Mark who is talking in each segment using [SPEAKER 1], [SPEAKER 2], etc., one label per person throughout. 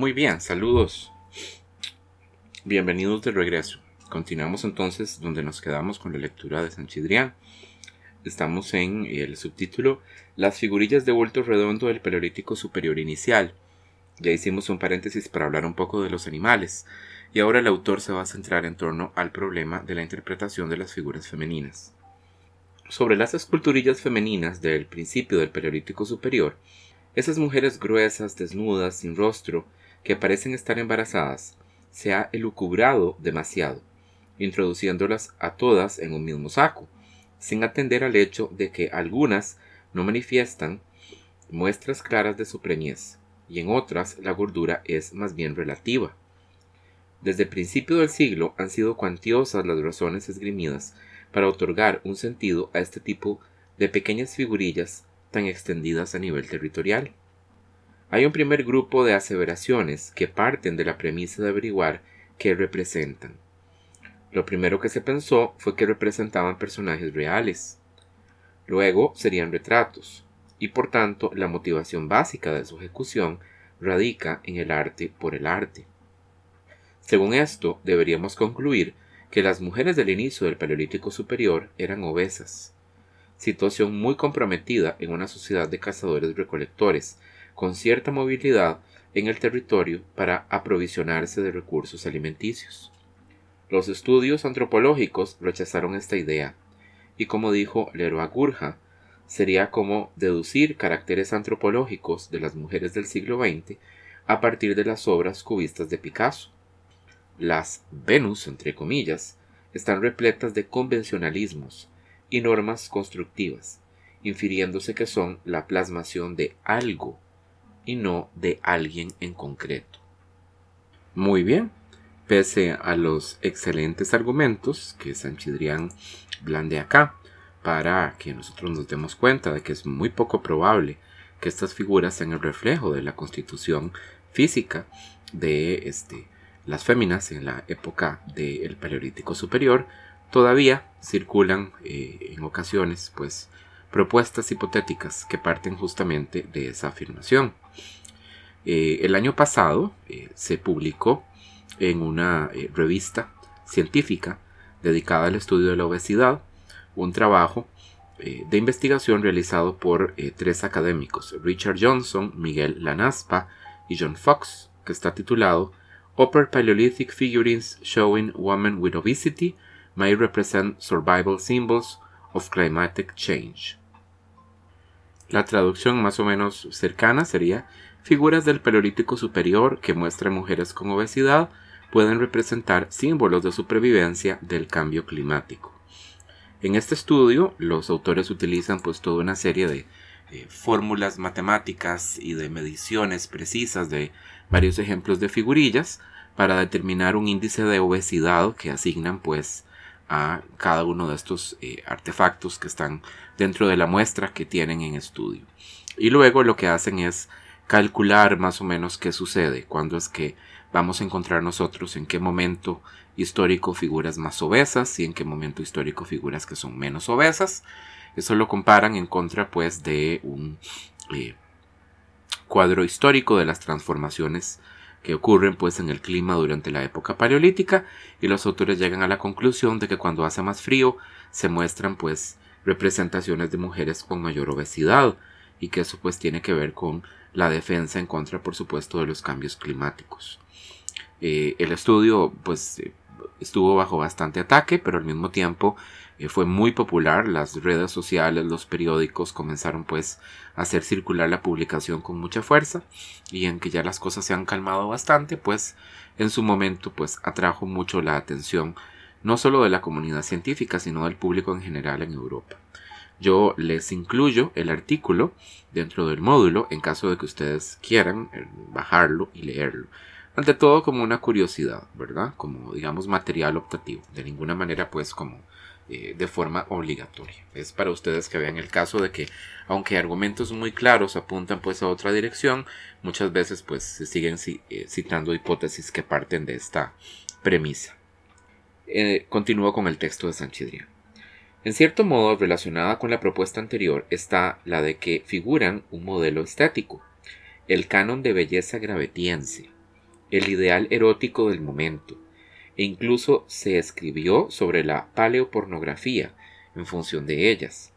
[SPEAKER 1] Muy bien, saludos. Bienvenidos de regreso. Continuamos entonces donde nos quedamos con la lectura de Sanchidrián. Estamos en el subtítulo Las figurillas de vuelto redondo del Paleolítico Superior Inicial. Ya hicimos un paréntesis para hablar un poco de los animales, y ahora el autor se va a centrar en torno al problema de la interpretación de las figuras femeninas. Sobre las esculturillas femeninas del principio del Paleolítico Superior, esas mujeres gruesas, desnudas, sin rostro, que parecen estar embarazadas, se ha elucubrado demasiado, introduciéndolas a todas en un mismo saco, sin atender al hecho de que algunas no manifiestan muestras claras de su preñez, y en otras la gordura es más bien relativa. Desde el principio del siglo han sido cuantiosas las razones esgrimidas para otorgar un sentido a este tipo de pequeñas figurillas tan extendidas a nivel territorial. Hay un primer grupo de aseveraciones que parten de la premisa de averiguar qué representan. Lo primero que se pensó fue que representaban personajes reales. Luego serían retratos, y por tanto la motivación básica de su ejecución radica en el arte por el arte. Según esto, deberíamos concluir que las mujeres del inicio del Paleolítico Superior eran obesas, situación muy comprometida en una sociedad de cazadores-recolectores, con cierta movilidad en el territorio para aprovisionarse de recursos alimenticios. Los estudios antropológicos rechazaron esta idea, y como dijo Leroy Gurja, sería como deducir caracteres antropológicos de las mujeres del siglo XX a partir de las obras cubistas de Picasso. Las Venus, entre comillas, están repletas de convencionalismos y normas constructivas, infiriéndose que son la plasmación de algo y no de alguien en concreto. Muy bien, pese a los excelentes argumentos que Sanchidrián blande acá, para que nosotros nos demos cuenta de que es muy poco probable que estas figuras sean el reflejo de la constitución física de este, las féminas en la época del Paleolítico Superior, todavía circulan eh, en ocasiones pues propuestas hipotéticas que parten justamente de esa afirmación. Eh, el año pasado eh, se publicó en una eh, revista científica dedicada al estudio de la obesidad un trabajo de investigación realizado por tres académicos, Richard Johnson, Miguel Lanaspa y John Fox, que está titulado Upper Paleolithic Figurines Showing Women with Obesity May Represent Survival Symbols of Climatic Change. La traducción más o menos cercana sería figuras del Paleolítico Superior que muestran mujeres con obesidad pueden representar símbolos de supervivencia del cambio climático. En este estudio, los autores utilizan pues toda una serie de eh, fórmulas matemáticas y de mediciones precisas de varios ejemplos de figurillas para determinar un índice de obesidad que asignan pues a cada uno de estos eh, artefactos que están dentro de la muestra que tienen en estudio. Y luego lo que hacen es calcular más o menos qué sucede, cuándo es que vamos a encontrar nosotros en qué momento histórico figuras más obesas y en qué momento histórico figuras que son menos obesas. Eso lo comparan en contra pues de un eh, cuadro histórico de las transformaciones que ocurren pues en el clima durante la época paleolítica y los autores llegan a la conclusión de que cuando hace más frío se muestran pues representaciones de mujeres con mayor obesidad y que eso pues tiene que ver con la defensa en contra por supuesto de los cambios climáticos. Eh, el estudio pues eh, estuvo bajo bastante ataque pero al mismo tiempo eh, fue muy popular, las redes sociales, los periódicos comenzaron pues a hacer circular la publicación con mucha fuerza y en que ya las cosas se han calmado bastante, pues en su momento pues atrajo mucho la atención no solo de la comunidad científica, sino del público en general en Europa. Yo les incluyo el artículo dentro del módulo en caso de que ustedes quieran eh, bajarlo y leerlo. Ante todo como una curiosidad, ¿verdad? Como digamos material optativo. De ninguna manera pues como eh, de forma obligatoria. Es para ustedes que vean el caso de que, aunque argumentos muy claros apuntan pues a otra dirección, muchas veces pues se siguen eh, citando hipótesis que parten de esta premisa. Continúo con el texto de Sanchidrián. En cierto modo, relacionada con la propuesta anterior está la de que figuran un modelo estético, el canon de belleza gravetiense, el ideal erótico del momento, e incluso se escribió sobre la paleopornografía en función de ellas.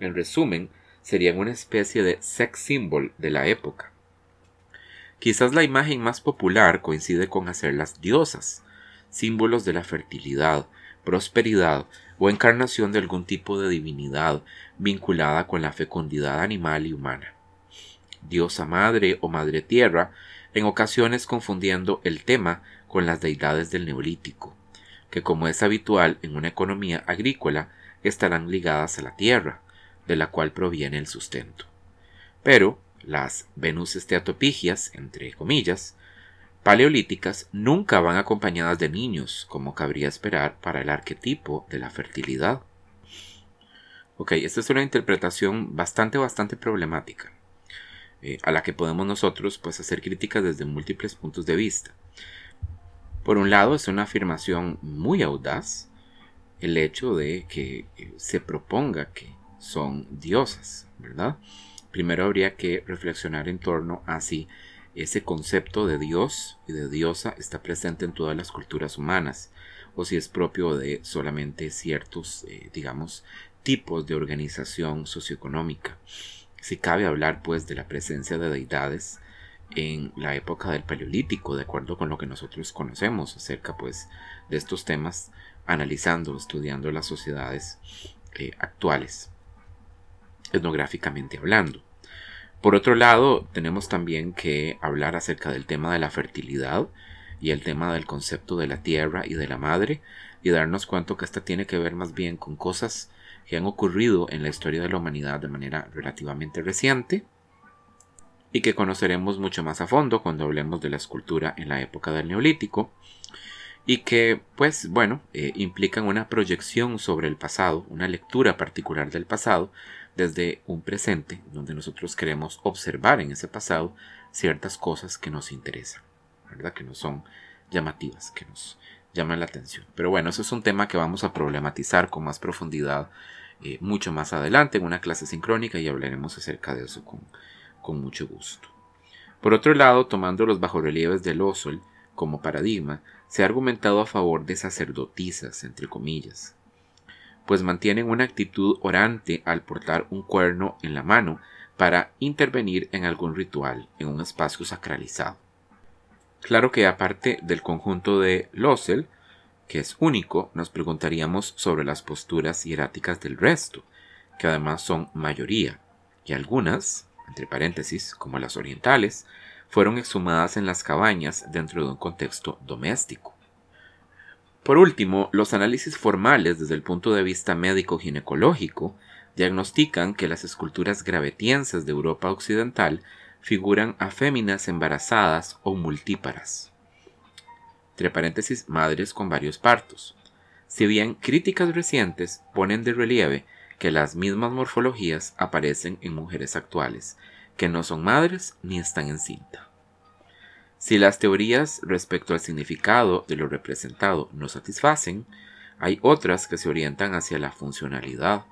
[SPEAKER 1] En resumen, serían una especie de sex symbol de la época. Quizás la imagen más popular coincide con hacerlas diosas, símbolos de la fertilidad, prosperidad o encarnación de algún tipo de divinidad vinculada con la fecundidad animal y humana. Diosa madre o madre tierra, en ocasiones confundiendo el tema con las deidades del neolítico, que como es habitual en una economía agrícola, estarán ligadas a la tierra, de la cual proviene el sustento. Pero las Venus esteatopigias, entre comillas, paleolíticas nunca van acompañadas de niños, como cabría esperar para el arquetipo de la fertilidad. Ok, esta es una interpretación bastante, bastante problemática, eh, a la que podemos nosotros pues, hacer críticas desde múltiples puntos de vista. Por un lado, es una afirmación muy audaz el hecho de que eh, se proponga que son diosas, ¿verdad? Primero habría que reflexionar en torno a si ese concepto de Dios y de diosa está presente en todas las culturas humanas o si es propio de solamente ciertos, eh, digamos, tipos de organización socioeconómica. Si cabe hablar, pues, de la presencia de deidades en la época del Paleolítico, de acuerdo con lo que nosotros conocemos acerca, pues, de estos temas, analizando, estudiando las sociedades eh, actuales, etnográficamente hablando. Por otro lado, tenemos también que hablar acerca del tema de la fertilidad y el tema del concepto de la tierra y de la madre y darnos cuenta que esta tiene que ver más bien con cosas que han ocurrido en la historia de la humanidad de manera relativamente reciente y que conoceremos mucho más a fondo cuando hablemos de la escultura en la época del neolítico y que pues bueno eh, implican una proyección sobre el pasado, una lectura particular del pasado desde un presente donde nosotros queremos observar en ese pasado ciertas cosas que nos interesan, ¿verdad? Que no son llamativas, que nos llaman la atención. Pero bueno, eso es un tema que vamos a problematizar con más profundidad eh, mucho más adelante en una clase sincrónica y hablaremos acerca de eso con, con mucho gusto. Por otro lado, tomando los bajorrelieves del Osol como paradigma, se ha argumentado a favor de sacerdotisas, entre comillas, pues mantienen una actitud orante al portar un cuerno en la mano para intervenir en algún ritual en un espacio sacralizado. Claro que aparte del conjunto de Losel, que es único, nos preguntaríamos sobre las posturas hieráticas del resto, que además son mayoría, y algunas, entre paréntesis, como las orientales, fueron exhumadas en las cabañas dentro de un contexto doméstico. Por último, los análisis formales desde el punto de vista médico-ginecológico diagnostican que las esculturas gravetienses de Europa Occidental figuran a féminas embarazadas o multíparas. Entre paréntesis, madres con varios partos. Si bien críticas recientes ponen de relieve que las mismas morfologías aparecen en mujeres actuales, que no son madres ni están en cinta. Si las teorías respecto al significado de lo representado no satisfacen, hay otras que se orientan hacia la funcionalidad.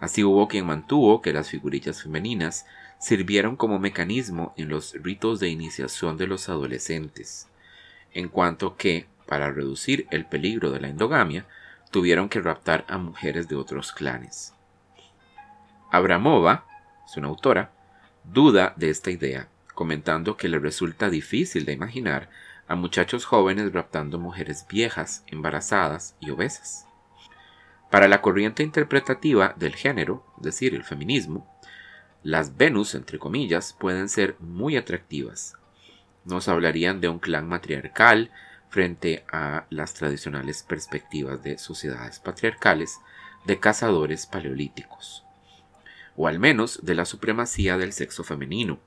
[SPEAKER 1] Así hubo quien mantuvo que las figurillas femeninas sirvieron como mecanismo en los ritos de iniciación de los adolescentes, en cuanto que, para reducir el peligro de la endogamia, tuvieron que raptar a mujeres de otros clanes. Abramova, su autora, duda de esta idea comentando que le resulta difícil de imaginar a muchachos jóvenes raptando mujeres viejas, embarazadas y obesas. Para la corriente interpretativa del género, es decir, el feminismo, las Venus, entre comillas, pueden ser muy atractivas. Nos hablarían de un clan matriarcal frente a las tradicionales perspectivas de sociedades patriarcales de cazadores paleolíticos, o al menos de la supremacía del sexo femenino,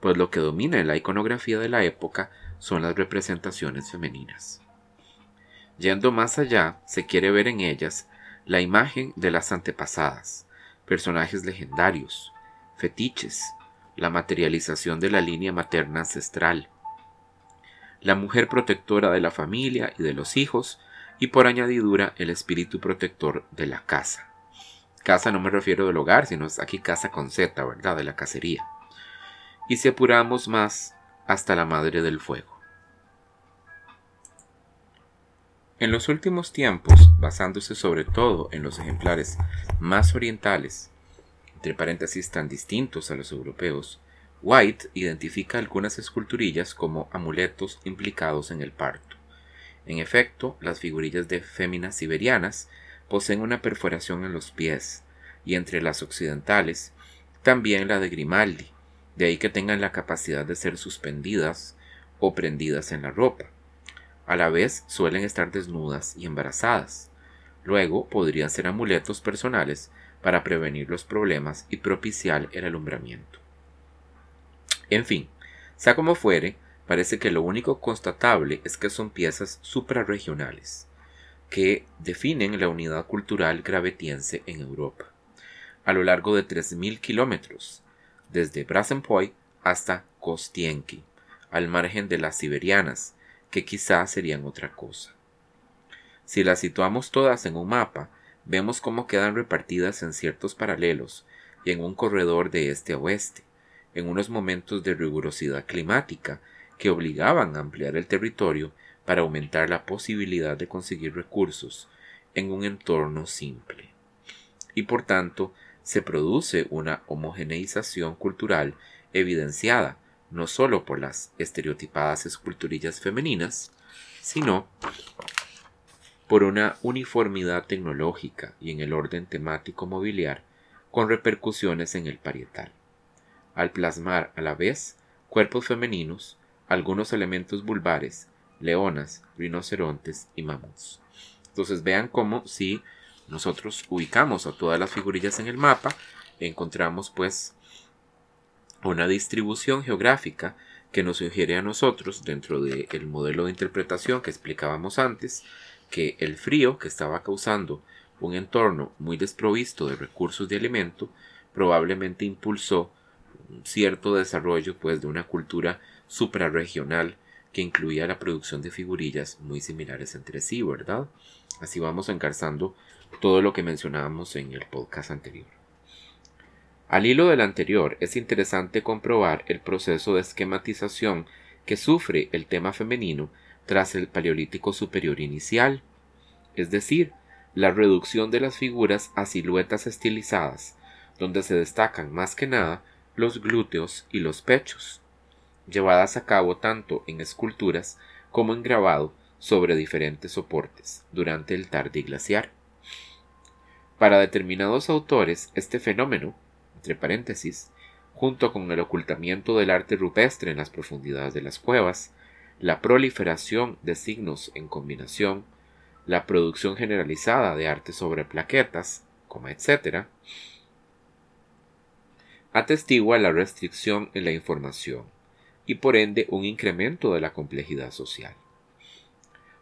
[SPEAKER 1] pues lo que domina en la iconografía de la época son las representaciones femeninas. Yendo más allá, se quiere ver en ellas la imagen de las antepasadas, personajes legendarios, fetiches, la materialización de la línea materna ancestral, la mujer protectora de la familia y de los hijos, y por añadidura el espíritu protector de la casa. Casa no me refiero del hogar, sino aquí casa con Z, ¿verdad? De la cacería y si apuramos más hasta la Madre del Fuego. En los últimos tiempos, basándose sobre todo en los ejemplares más orientales, entre paréntesis tan distintos a los europeos, White identifica algunas esculturillas como amuletos implicados en el parto. En efecto, las figurillas de féminas siberianas poseen una perforación en los pies, y entre las occidentales, también la de Grimaldi, de ahí que tengan la capacidad de ser suspendidas o prendidas en la ropa. A la vez suelen estar desnudas y embarazadas. Luego podrían ser amuletos personales para prevenir los problemas y propiciar el alumbramiento. En fin, sea como fuere, parece que lo único constatable es que son piezas suprarregionales, que definen la unidad cultural gravetiense en Europa, a lo largo de 3.000 kilómetros, desde Brasenpoy hasta Kostienki, al margen de las siberianas, que quizá serían otra cosa. Si las situamos todas en un mapa, vemos cómo quedan repartidas en ciertos paralelos y en un corredor de este a oeste, en unos momentos de rigurosidad climática que obligaban a ampliar el territorio para aumentar la posibilidad de conseguir recursos en un entorno simple. Y por tanto, se produce una homogeneización cultural evidenciada no solo por las estereotipadas esculturillas femeninas, sino por una uniformidad tecnológica y en el orden temático mobiliar con repercusiones en el parietal. Al plasmar a la vez cuerpos femeninos, algunos elementos vulvares, leonas, rinocerontes y mamuts. Entonces vean cómo si nosotros ubicamos a todas las figurillas en el mapa, encontramos pues una distribución geográfica que nos sugiere a nosotros, dentro del modelo de interpretación que explicábamos antes, que el frío que estaba causando un entorno muy desprovisto de recursos de alimento probablemente impulsó un cierto desarrollo pues de una cultura suprarregional que incluía la producción de figurillas muy similares entre sí, ¿verdad? Así vamos encarzando todo lo que mencionábamos en el podcast anterior. Al hilo del anterior, es interesante comprobar el proceso de esquematización que sufre el tema femenino tras el Paleolítico Superior inicial, es decir, la reducción de las figuras a siluetas estilizadas, donde se destacan más que nada los glúteos y los pechos, llevadas a cabo tanto en esculturas como en grabado sobre diferentes soportes durante el tardiglaciar. Para determinados autores, este fenómeno entre paréntesis, junto con el ocultamiento del arte rupestre en las profundidades de las cuevas, la proliferación de signos en combinación, la producción generalizada de arte sobre plaquetas, etc., atestigua la restricción en la información y por ende un incremento de la complejidad social.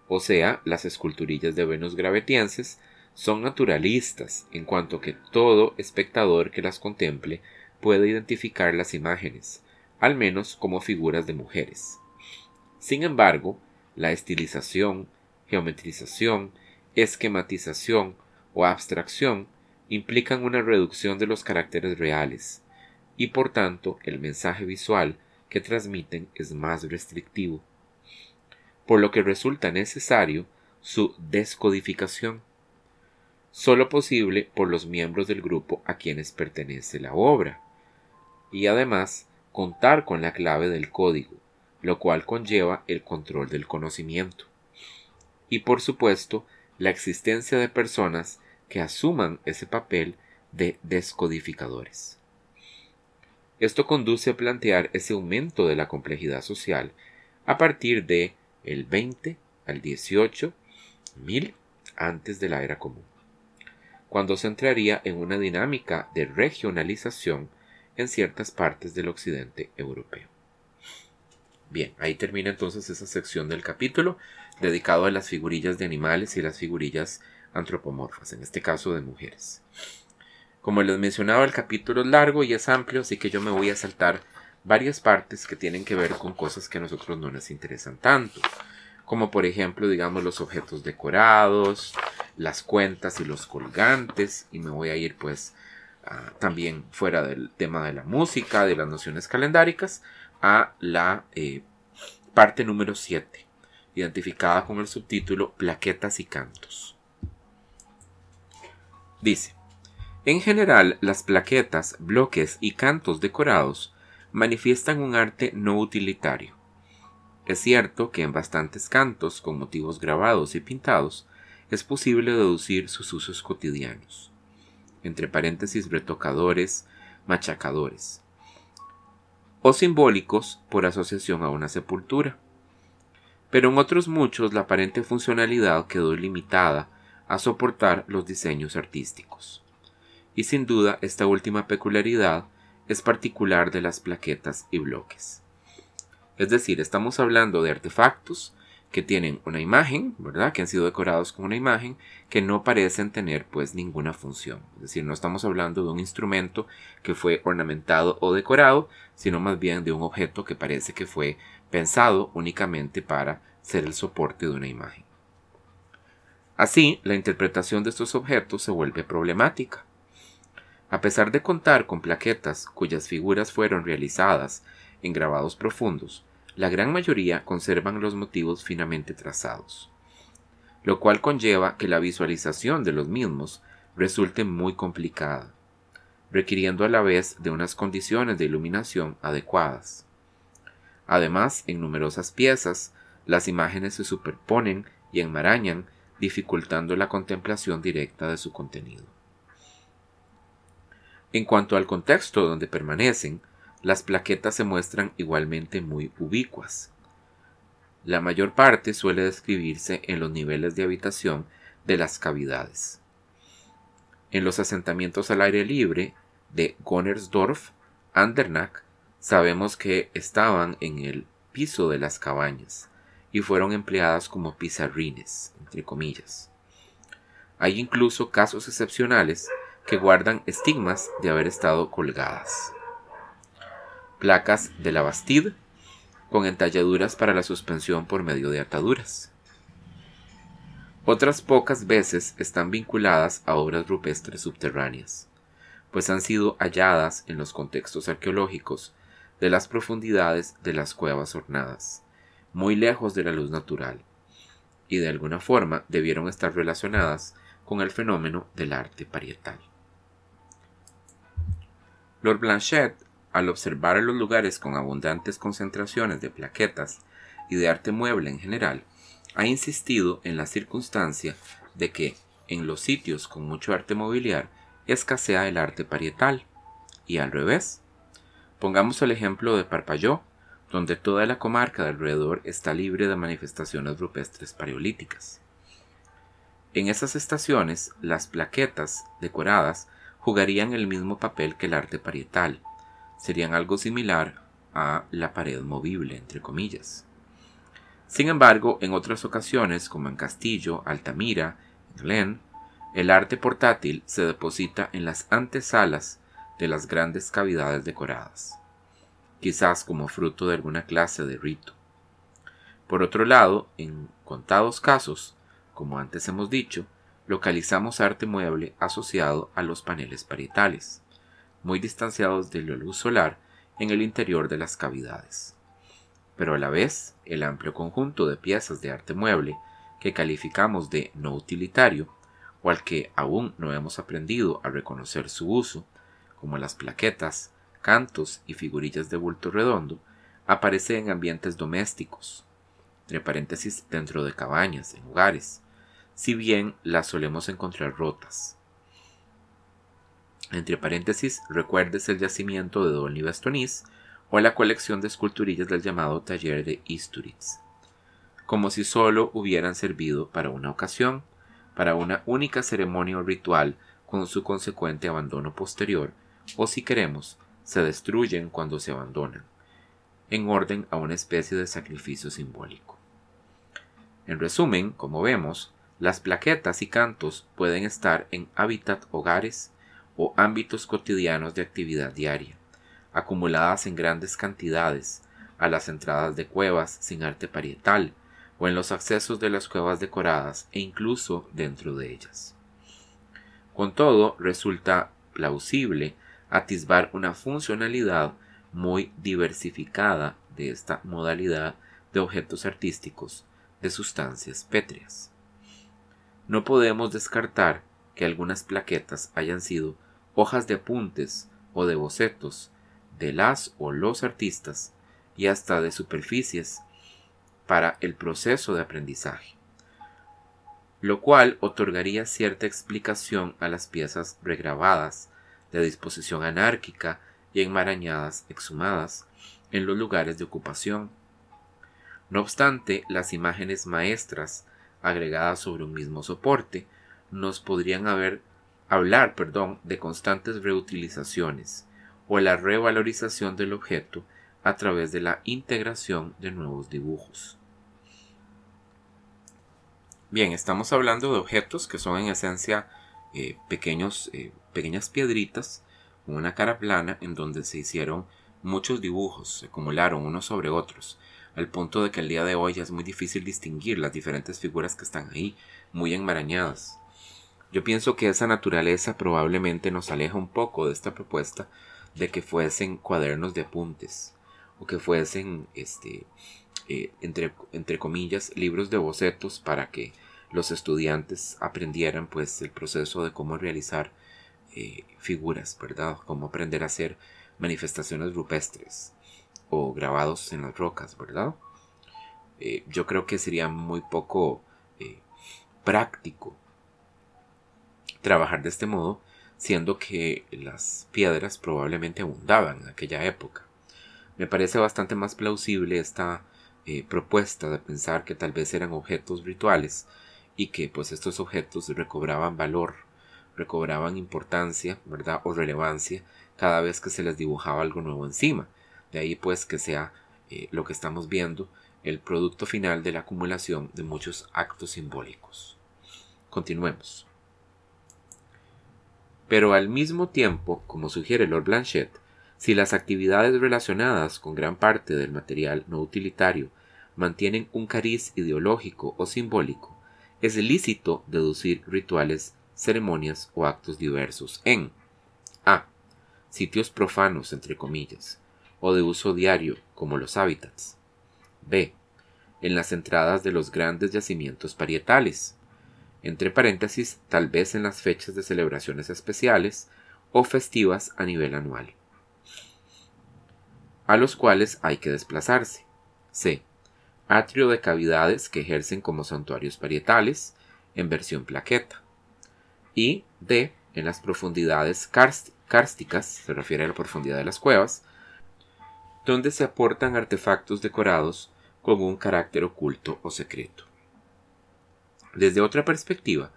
[SPEAKER 1] O sea, las esculturillas de Venus gravetienses son naturalistas en cuanto que todo espectador que las contemple puede identificar las imágenes, al menos como figuras de mujeres. Sin embargo, la estilización, geometrización, esquematización o abstracción implican una reducción de los caracteres reales, y por tanto el mensaje visual que transmiten es más restrictivo, por lo que resulta necesario su descodificación solo posible por los miembros del grupo a quienes pertenece la obra, y además contar con la clave del código, lo cual conlleva el control del conocimiento, y por supuesto la existencia de personas que asuman ese papel de descodificadores. Esto conduce a plantear ese aumento de la complejidad social a partir de el 20 al 18 mil antes de la era común cuando se entraría en una dinámica de regionalización en ciertas partes del occidente europeo. Bien, ahí termina entonces esa sección del capítulo dedicado a las figurillas de animales y las figurillas antropomorfas, en este caso de mujeres. Como les mencionaba, el capítulo es largo y es amplio, así que yo me voy a saltar varias partes que tienen que ver con cosas que a nosotros no nos interesan tanto como por ejemplo, digamos, los objetos decorados, las cuentas y los colgantes, y me voy a ir pues también fuera del tema de la música, de las nociones calendáricas, a la eh, parte número 7, identificada con el subtítulo Plaquetas y Cantos. Dice, en general, las plaquetas, bloques y cantos decorados manifiestan un arte no utilitario. Es cierto que en bastantes cantos con motivos grabados y pintados es posible deducir sus usos cotidianos, entre paréntesis retocadores, machacadores, o simbólicos por asociación a una sepultura. Pero en otros muchos la aparente funcionalidad quedó limitada a soportar los diseños artísticos. Y sin duda esta última peculiaridad es particular de las plaquetas y bloques. Es decir, estamos hablando de artefactos que tienen una imagen, ¿verdad? Que han sido decorados con una imagen que no parecen tener pues ninguna función. Es decir, no estamos hablando de un instrumento que fue ornamentado o decorado, sino más bien de un objeto que parece que fue pensado únicamente para ser el soporte de una imagen. Así, la interpretación de estos objetos se vuelve problemática. A pesar de contar con plaquetas cuyas figuras fueron realizadas en grabados profundos, la gran mayoría conservan los motivos finamente trazados, lo cual conlleva que la visualización de los mismos resulte muy complicada, requiriendo a la vez de unas condiciones de iluminación adecuadas. Además, en numerosas piezas, las imágenes se superponen y enmarañan, dificultando la contemplación directa de su contenido. En cuanto al contexto donde permanecen, las plaquetas se muestran igualmente muy ubicuas. La mayor parte suele describirse en los niveles de habitación de las cavidades. En los asentamientos al aire libre de Gonnersdorf, Andernach, sabemos que estaban en el piso de las cabañas y fueron empleadas como pizarrines, entre comillas. Hay incluso casos excepcionales que guardan estigmas de haber estado colgadas placas de la Bastide, con entalladuras para la suspensión por medio de ataduras. Otras pocas veces están vinculadas a obras rupestres subterráneas, pues han sido halladas en los contextos arqueológicos de las profundidades de las cuevas ornadas, muy lejos de la luz natural, y de alguna forma debieron estar relacionadas con el fenómeno del arte parietal. Lord Blanchet al observar los lugares con abundantes concentraciones de plaquetas y de arte mueble en general, ha insistido en la circunstancia de que en los sitios con mucho arte mobiliar escasea el arte parietal, y al revés. Pongamos el ejemplo de Parpalló, donde toda la comarca de alrededor está libre de manifestaciones rupestres paleolíticas. En esas estaciones, las plaquetas decoradas jugarían el mismo papel que el arte parietal, serían algo similar a la pared movible, entre comillas. Sin embargo, en otras ocasiones, como en Castillo, Altamira, Glen, el arte portátil se deposita en las antesalas de las grandes cavidades decoradas, quizás como fruto de alguna clase de rito. Por otro lado, en contados casos, como antes hemos dicho, localizamos arte mueble asociado a los paneles parietales muy distanciados de la luz solar en el interior de las cavidades. Pero a la vez, el amplio conjunto de piezas de arte mueble que calificamos de no utilitario, o al que aún no hemos aprendido a reconocer su uso, como las plaquetas, cantos y figurillas de bulto redondo, aparece en ambientes domésticos, entre paréntesis dentro de cabañas, en hogares, si bien las solemos encontrar rotas. Entre paréntesis, recuerdes el yacimiento de Dolny Bastonis o la colección de esculturillas del llamado taller de Isturitz, como si solo hubieran servido para una ocasión, para una única ceremonia o ritual con su consecuente abandono posterior, o si queremos, se destruyen cuando se abandonan, en orden a una especie de sacrificio simbólico. En resumen, como vemos, las plaquetas y cantos pueden estar en hábitat hogares, o ámbitos cotidianos de actividad diaria, acumuladas en grandes cantidades, a las entradas de cuevas sin arte parietal, o en los accesos de las cuevas decoradas e incluso dentro de ellas. Con todo, resulta plausible atisbar una funcionalidad muy diversificada de esta modalidad de objetos artísticos de sustancias pétreas. No podemos descartar que algunas plaquetas hayan sido hojas de apuntes o de bocetos de las o los artistas y hasta de superficies para el proceso de aprendizaje, lo cual otorgaría cierta explicación a las piezas regrabadas de disposición anárquica y enmarañadas exhumadas en los lugares de ocupación. No obstante, las imágenes maestras agregadas sobre un mismo soporte nos podrían haber hablar, perdón, de constantes reutilizaciones o la revalorización del objeto a través de la integración de nuevos dibujos. Bien, estamos hablando de objetos que son en esencia eh, pequeños, eh, pequeñas piedritas con una cara plana en donde se hicieron muchos dibujos, se acumularon unos sobre otros, al punto de que el día de hoy es muy difícil distinguir las diferentes figuras que están ahí, muy enmarañadas. Yo pienso que esa naturaleza probablemente nos aleja un poco de esta propuesta de que fuesen cuadernos de apuntes o que fuesen, este, eh, entre, entre comillas, libros de bocetos para que los estudiantes aprendieran pues el proceso de cómo realizar eh, figuras, ¿verdad? Cómo aprender a hacer manifestaciones rupestres o grabados en las rocas, ¿verdad? Eh, yo creo que sería muy poco práctico trabajar de este modo, siendo que las piedras probablemente abundaban en aquella época. Me parece bastante más plausible esta eh, propuesta de pensar que tal vez eran objetos rituales y que pues estos objetos recobraban valor, recobraban importancia, ¿verdad? o relevancia cada vez que se les dibujaba algo nuevo encima. De ahí pues que sea eh, lo que estamos viendo el producto final de la acumulación de muchos actos simbólicos. Continuemos. Pero al mismo tiempo, como sugiere Lord Blanchet, si las actividades relacionadas con gran parte del material no utilitario mantienen un cariz ideológico o simbólico, es lícito deducir rituales, ceremonias o actos diversos en a. sitios profanos entre comillas o de uso diario como los hábitats. b. en las entradas de los grandes yacimientos parietales entre paréntesis, tal vez en las fechas de celebraciones especiales o festivas a nivel anual, a los cuales hay que desplazarse. C. Atrio de cavidades que ejercen como santuarios parietales, en versión plaqueta. Y D. En las profundidades cársticas, se refiere a la profundidad de las cuevas, donde se aportan artefactos decorados con un carácter oculto o secreto. Desde otra perspectiva,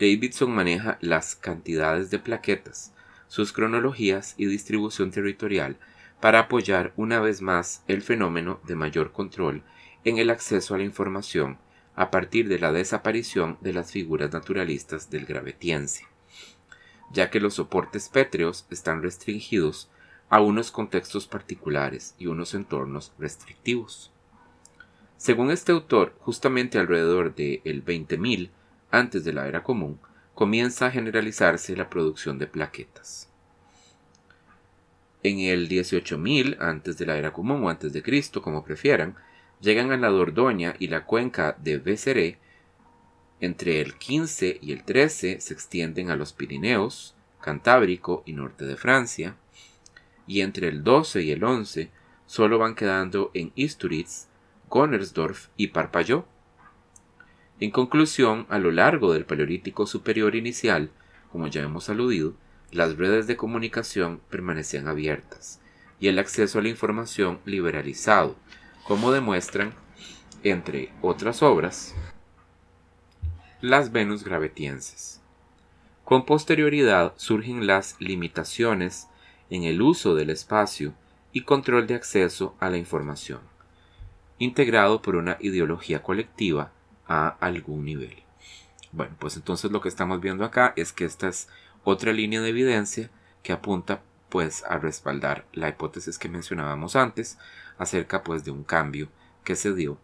[SPEAKER 1] Davidson maneja las cantidades de plaquetas, sus cronologías y distribución territorial para apoyar una vez más el fenómeno de mayor control en el acceso a la información a partir de la desaparición de las figuras naturalistas del gravetiense, ya que los soportes pétreos están restringidos a unos contextos particulares y unos entornos restrictivos. Según este autor, justamente alrededor del el 20.000 antes de la era común, comienza a generalizarse la producción de plaquetas. En el 18.000 antes de la era común o antes de Cristo, como prefieran, llegan a la Dordoña y la cuenca de Beceré. Entre el 15 y el 13 se extienden a los Pirineos, Cantábrico y norte de Francia, y entre el 12 y el 11 solo van quedando en Isturiz Connersdorf y Parpalló. En conclusión, a lo largo del Paleolítico Superior inicial, como ya hemos aludido, las redes de comunicación permanecían abiertas y el acceso a la información liberalizado, como demuestran, entre otras obras, las Venus gravetienses. Con posterioridad surgen las limitaciones en el uso del espacio y control de acceso a la información integrado por una ideología colectiva a algún nivel. Bueno, pues entonces lo que estamos viendo acá es que esta es otra línea de evidencia que apunta pues a respaldar la hipótesis que mencionábamos antes acerca pues de un cambio que se dio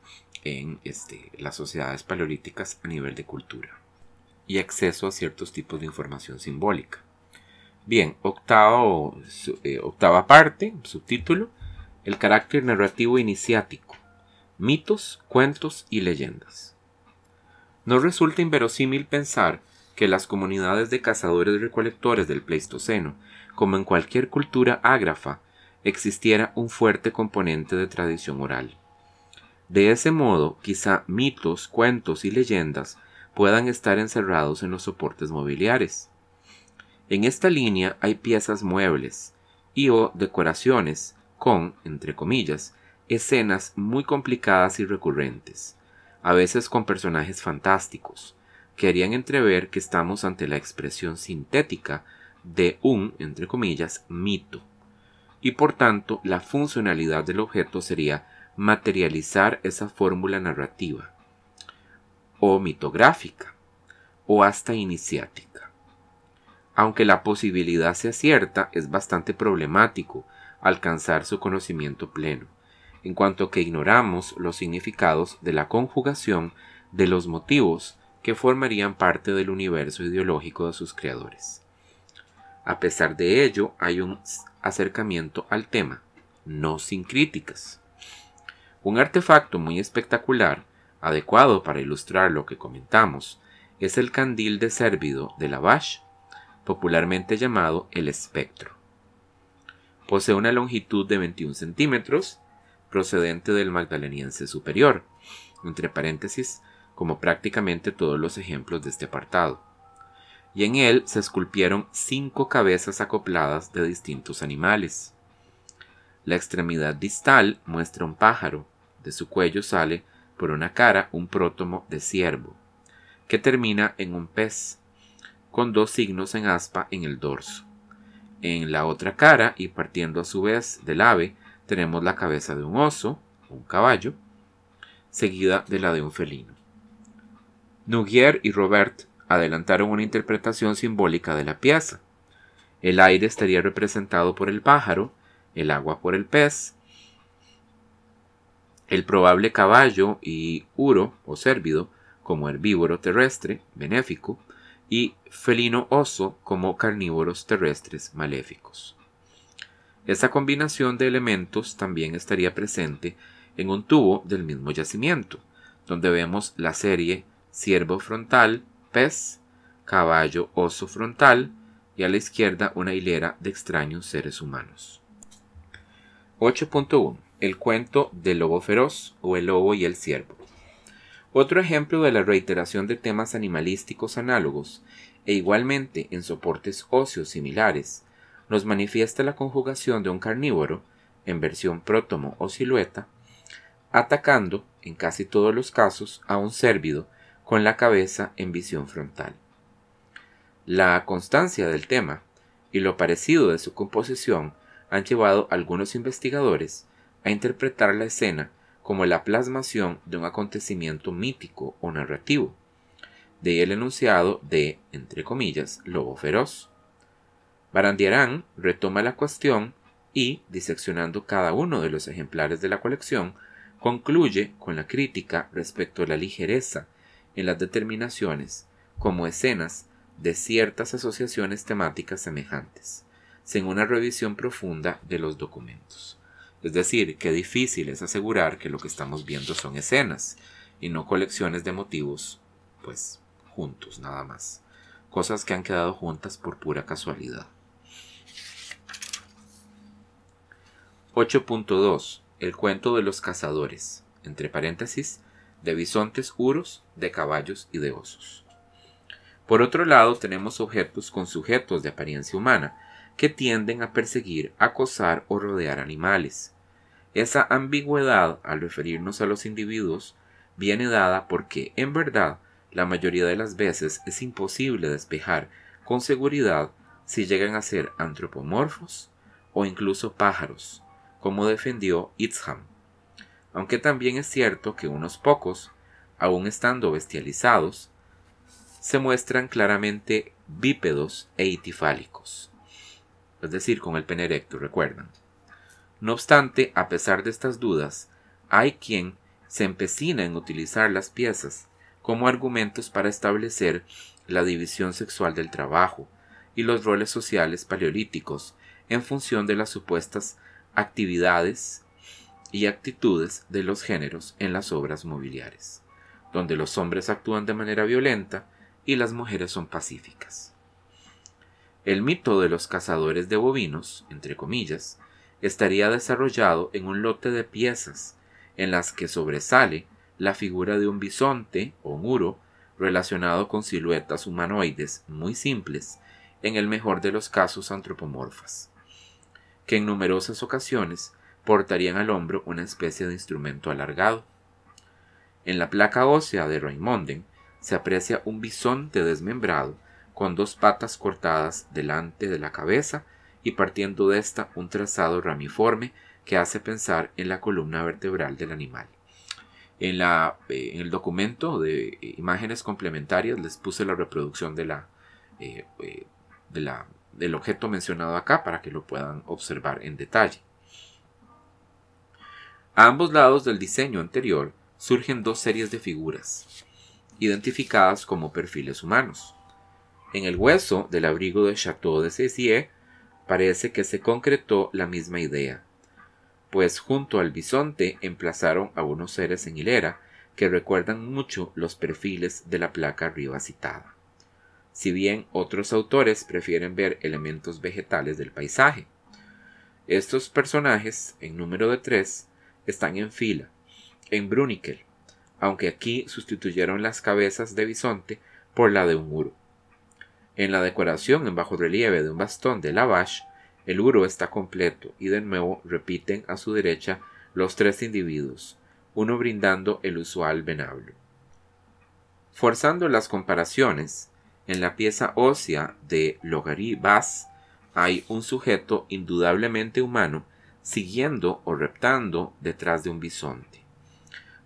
[SPEAKER 1] en este, las sociedades paleolíticas a nivel de cultura y acceso a ciertos tipos de información simbólica. Bien, octavo, eh, octava parte, subtítulo, el carácter narrativo iniciático mitos, cuentos y leyendas. No resulta inverosímil pensar que las comunidades de cazadores recolectores del Pleistoceno, como en cualquier cultura ágrafa, existiera un fuerte componente de tradición oral. De ese modo, quizá mitos, cuentos y leyendas puedan estar encerrados en los soportes mobiliares. En esta línea hay piezas muebles y o decoraciones con, entre comillas, escenas muy complicadas y recurrentes, a veces con personajes fantásticos, que harían entrever que estamos ante la expresión sintética de un, entre comillas, mito, y por tanto la funcionalidad del objeto sería materializar esa fórmula narrativa, o mitográfica, o hasta iniciática. Aunque la posibilidad sea cierta, es bastante problemático alcanzar su conocimiento pleno en cuanto que ignoramos los significados de la conjugación de los motivos que formarían parte del universo ideológico de sus creadores. A pesar de ello, hay un acercamiento al tema, no sin críticas. Un artefacto muy espectacular, adecuado para ilustrar lo que comentamos, es el candil de cérvido de Lavache, popularmente llamado el espectro. Posee una longitud de 21 centímetros procedente del magdaleniense superior, entre paréntesis, como prácticamente todos los ejemplos de este apartado. Y en él se esculpieron cinco cabezas acopladas de distintos animales. La extremidad distal muestra un pájaro, de su cuello sale por una cara un prótomo de ciervo, que termina en un pez, con dos signos en aspa en el dorso. En la otra cara, y partiendo a su vez del ave, tenemos la cabeza de un oso, un caballo, seguida de la de un felino. Nugier y Robert adelantaron una interpretación simbólica de la pieza. El aire estaría representado por el pájaro, el agua por el pez, el probable caballo y uro o cérvido como herbívoro terrestre benéfico y felino oso como carnívoros terrestres maléficos. Esa combinación de elementos también estaría presente en un tubo del mismo yacimiento, donde vemos la serie ciervo frontal, pez, caballo, oso frontal y a la izquierda una hilera de extraños seres humanos. 8.1. El cuento del lobo feroz o el lobo y el ciervo. Otro ejemplo de la reiteración de temas animalísticos análogos e igualmente en soportes óseos similares nos manifiesta la conjugación de un carnívoro, en versión prótomo o silueta, atacando, en casi todos los casos, a un cérvido con la cabeza en visión frontal. La constancia del tema y lo parecido de su composición han llevado a algunos investigadores a interpretar la escena como la plasmación de un acontecimiento mítico o narrativo, de el enunciado de, entre comillas, lobo feroz. Barandiarán retoma la cuestión y, diseccionando cada uno de los ejemplares de la colección, concluye con la crítica respecto a la ligereza en las determinaciones como escenas de ciertas asociaciones temáticas semejantes, sin una revisión profunda de los documentos. Es decir, que difícil es asegurar que lo que estamos viendo son escenas y no colecciones de motivos, pues, juntos nada más, cosas que han quedado juntas por pura casualidad. 8.2 El cuento de los cazadores, entre paréntesis, de bisontes uros, de caballos y de osos. Por otro lado, tenemos objetos con sujetos de apariencia humana, que tienden a perseguir, acosar o rodear animales. Esa ambigüedad al referirnos a los individuos viene dada porque, en verdad, la mayoría de las veces es imposible despejar con seguridad si llegan a ser antropomorfos o incluso pájaros, como defendió Itzham. Aunque también es cierto que unos pocos, aun estando bestializados, se muestran claramente bípedos e itifálicos, es decir, con el pene erecto, recuerdan. No obstante, a pesar de estas dudas, hay quien se empecina en utilizar las piezas como argumentos para establecer la división sexual del trabajo y los roles sociales paleolíticos en función de las supuestas actividades y actitudes de los géneros en las obras mobiliares, donde los hombres actúan de manera violenta y las mujeres son pacíficas. El mito de los cazadores de bovinos, entre comillas, estaría desarrollado en un lote de piezas en las que sobresale la figura de un bisonte o muro relacionado con siluetas humanoides muy simples, en el mejor de los casos antropomorfas, que en numerosas ocasiones portarían al hombro una especie de instrumento alargado. En la placa ósea de Raimonden se aprecia un bisonte desmembrado con dos patas cortadas delante de la cabeza y partiendo de ésta un trazado ramiforme que hace pensar en la columna vertebral del animal. En, la, eh, en el documento de eh, imágenes complementarias les puse la reproducción de la, eh, de la, del objeto mencionado acá para que lo puedan observar en detalle. A ambos lados del diseño anterior surgen dos series de figuras, identificadas como perfiles humanos. En el hueso del abrigo de Chateau de Cessier parece que se concretó la misma idea, pues junto al bisonte emplazaron a unos seres en hilera que recuerdan mucho los perfiles de la placa arriba citada, si bien otros autores prefieren ver elementos vegetales del paisaje. Estos personajes, en número de tres, están en fila, en Brunikel, aunque aquí sustituyeron las cabezas de bisonte por la de un muro. En la decoración en bajo relieve de un bastón de Lavache, el uro está completo y de nuevo repiten a su derecha los tres individuos, uno brindando el usual venablo. Forzando las comparaciones, en la pieza ósea de Logari Bass hay un sujeto indudablemente humano siguiendo o reptando detrás de un bisonte,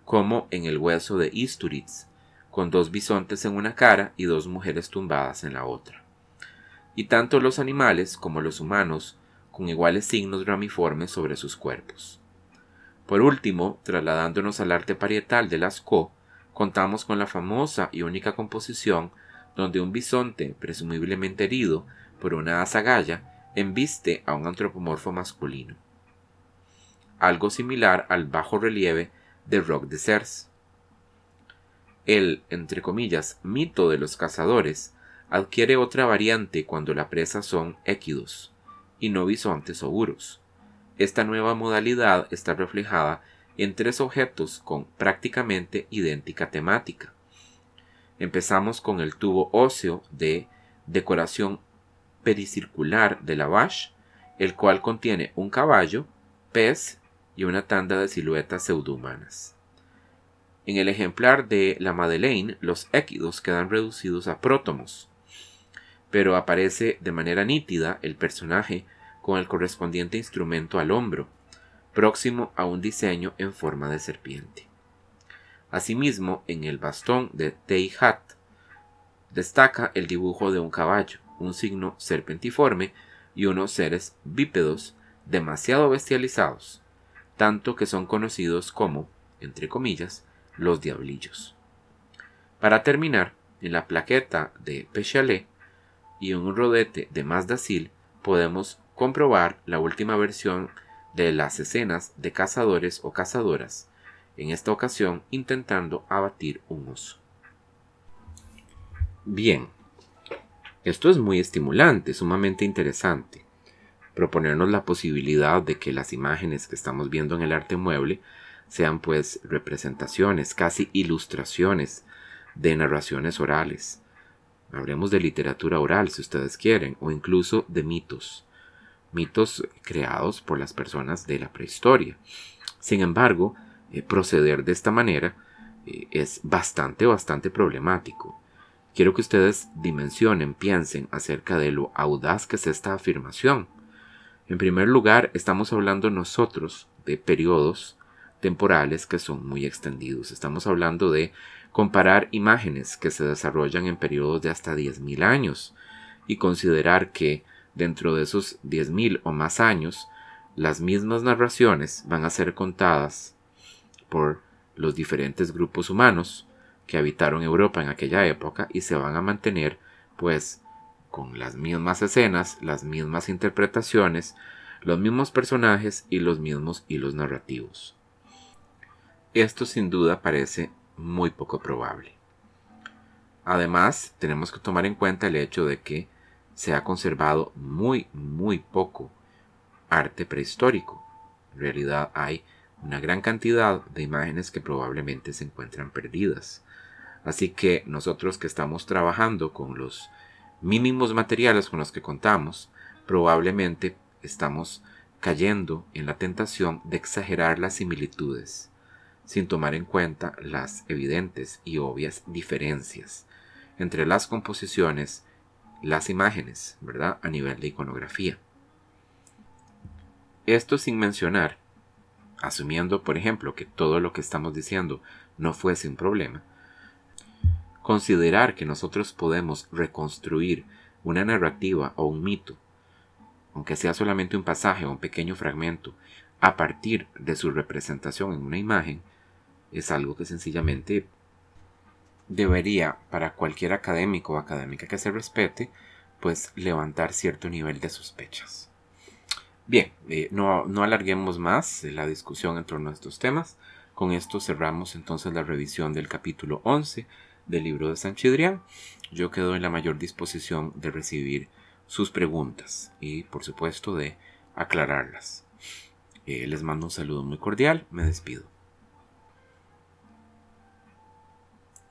[SPEAKER 1] como en el hueso de Isturitz, con dos bisontes en una cara y dos mujeres tumbadas en la otra. Y tanto los animales como los humanos con iguales signos ramiformes sobre sus cuerpos. Por último, trasladándonos al arte parietal de Lascaux, contamos con la famosa y única composición donde un bisonte, presumiblemente herido por una azagaya, embiste a un antropomorfo masculino. Algo similar al bajo relieve de Roc de Cers. El, entre comillas, mito de los cazadores adquiere otra variante cuando la presa son équidos y no bisontes o. Esta nueva modalidad está reflejada en tres objetos con prácticamente idéntica temática. Empezamos con el tubo óseo de decoración pericircular de la Vache, el cual contiene un caballo, pez y una tanda de siluetas pseudohumanas. En el ejemplar de la Madeleine, los équidos quedan reducidos a prótomos, pero aparece de manera nítida el personaje con el correspondiente instrumento al hombro, próximo a un diseño en forma de serpiente. Asimismo, en el bastón de Teihat destaca el dibujo de un caballo, un signo serpentiforme y unos seres bípedos demasiado bestializados, tanto que son conocidos como, entre comillas, los diablillos. Para terminar, en la plaqueta de Pechalet y un rodete de Mazdacil podemos comprobar la última versión de las escenas de cazadores o cazadoras, en esta ocasión intentando abatir un oso. Bien, esto es muy estimulante, sumamente interesante. Proponernos la posibilidad de que las imágenes que estamos viendo en el arte mueble sean pues representaciones, casi ilustraciones de narraciones orales. Hablemos de literatura oral si ustedes quieren, o incluso de mitos, mitos creados por las personas de la prehistoria. Sin embargo, eh, proceder de esta manera eh, es bastante, bastante problemático. Quiero que ustedes dimensionen, piensen acerca de lo audaz que es esta afirmación. En primer lugar, estamos hablando nosotros de periodos temporales que son muy extendidos. Estamos hablando de comparar imágenes que se desarrollan en periodos de hasta 10.000 años y considerar que dentro de esos 10.000 o más años, las mismas narraciones van a ser contadas por los diferentes grupos humanos que habitaron Europa en aquella época y se van a mantener pues con las mismas escenas, las mismas interpretaciones, los mismos personajes y los mismos hilos narrativos. Esto sin duda parece muy poco probable. Además, tenemos que tomar en cuenta el hecho de que se ha conservado muy, muy poco arte prehistórico. En realidad hay una gran cantidad de imágenes que probablemente se encuentran perdidas. Así que nosotros que estamos trabajando con los mínimos materiales con los que contamos, probablemente estamos cayendo en la tentación de exagerar las similitudes, sin tomar en cuenta las evidentes y obvias diferencias entre las composiciones, las imágenes, ¿verdad? A nivel de iconografía. Esto sin mencionar, asumiendo, por ejemplo, que todo lo que estamos diciendo no fuese un problema, considerar que nosotros podemos reconstruir una narrativa o un mito, aunque sea solamente un pasaje o un pequeño fragmento, a partir de su representación en una imagen, es algo que sencillamente debería, para cualquier académico o académica que se respete, pues levantar cierto nivel de sospechas. Bien, eh, no, no, alarguemos más la discusión en torno a estos temas. Con esto cerramos entonces la revisión del capítulo 11 del libro de San Chidrián. Yo quedo en la mayor disposición de recibir sus preguntas y por supuesto de aclararlas. Eh, les mando un saludo muy cordial, me despido.